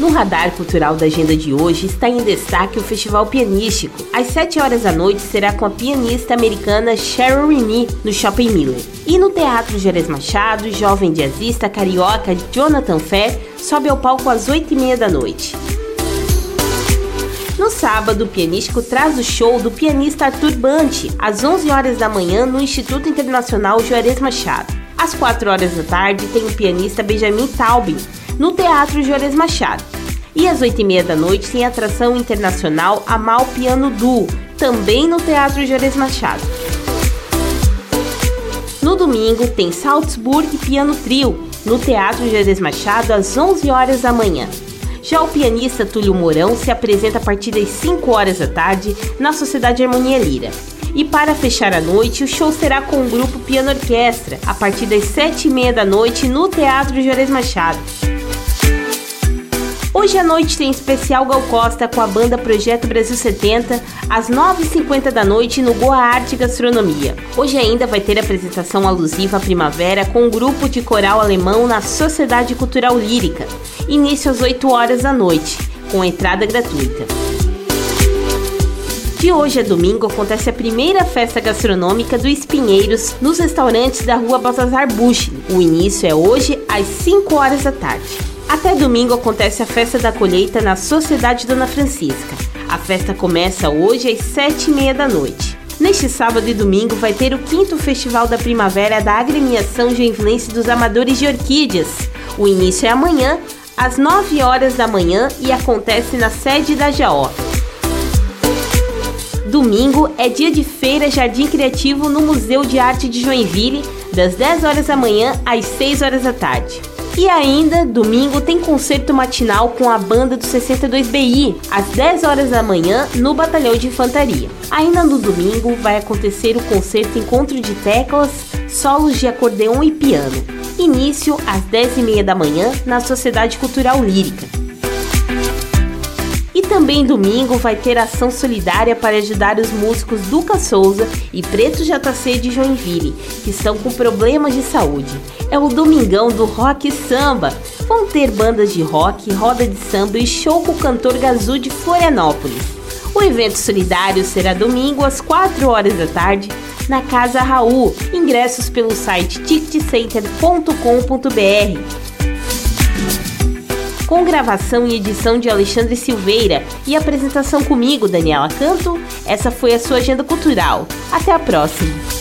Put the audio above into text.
No radar cultural da agenda de hoje está em destaque o Festival Pianístico. Às 7 horas da noite será com a pianista americana Cheryl Renee no Shopping Miller. E no Teatro Jerez Machado, jovem jazzista carioca Jonathan Fair sobe ao palco às 8 e meia da noite. No sábado, o Pianístico traz o show do pianista Arthur Banti, às 11 horas da manhã, no Instituto Internacional Juarez Machado. Às 4 horas da tarde, tem o pianista Benjamin Taubin, no Teatro Juarez Machado. E às 8h30 da noite tem atração internacional Amal Piano Duo, também no Teatro Juarez Machado. No domingo tem Salzburg Piano Trio, no Teatro Juarez Machado, às 11 horas da manhã. Já o pianista Túlio Mourão se apresenta a partir das 5 horas da tarde na Sociedade Harmonia Lira. E para fechar a noite, o show será com o grupo Piano Orquestra, a partir das 7 e meia da noite no Teatro Juarez Machado. Hoje à noite tem especial Gal Costa com a banda Projeto Brasil 70, às 9h50 da noite no Goa Arte Gastronomia. Hoje ainda vai ter apresentação alusiva à primavera com um grupo de coral alemão na Sociedade Cultural Lírica. Início às 8 horas da noite, com entrada gratuita. De hoje a domingo acontece a primeira festa gastronômica do Espinheiros nos restaurantes da rua Baltazar Bush. O início é hoje às 5 horas da tarde. Até domingo acontece a festa da colheita na Sociedade Dona Francisca. A festa começa hoje às sete e meia da noite. Neste sábado e domingo vai ter o quinto Festival da Primavera da Agremiação Joinvilense dos Amadores de Orquídeas. O início é amanhã, às 9 horas da manhã e acontece na sede da JAO. Domingo é dia de feira Jardim Criativo no Museu de Arte de Joinville, das 10 horas da manhã às 6 horas da tarde. E ainda, domingo, tem concerto matinal com a banda do 62BI, às 10 horas da manhã, no Batalhão de Infantaria. Ainda no domingo, vai acontecer o concerto Encontro de Teclas, solos de acordeão e piano. Início às 10h30 da manhã, na Sociedade Cultural Lírica. E também domingo vai ter ação solidária para ajudar os músicos Duca Souza e Preto JC de Joinville, que estão com problemas de saúde. É o Domingão do Rock Samba. Vão ter bandas de rock, roda de samba e show com o cantor Gazu de Florianópolis. O evento solidário será domingo às 4 horas da tarde na Casa Raul. Ingressos pelo site ticketcenter.com.br com gravação e edição de Alexandre Silveira e apresentação comigo, Daniela Canto. Essa foi a sua agenda cultural. Até a próxima!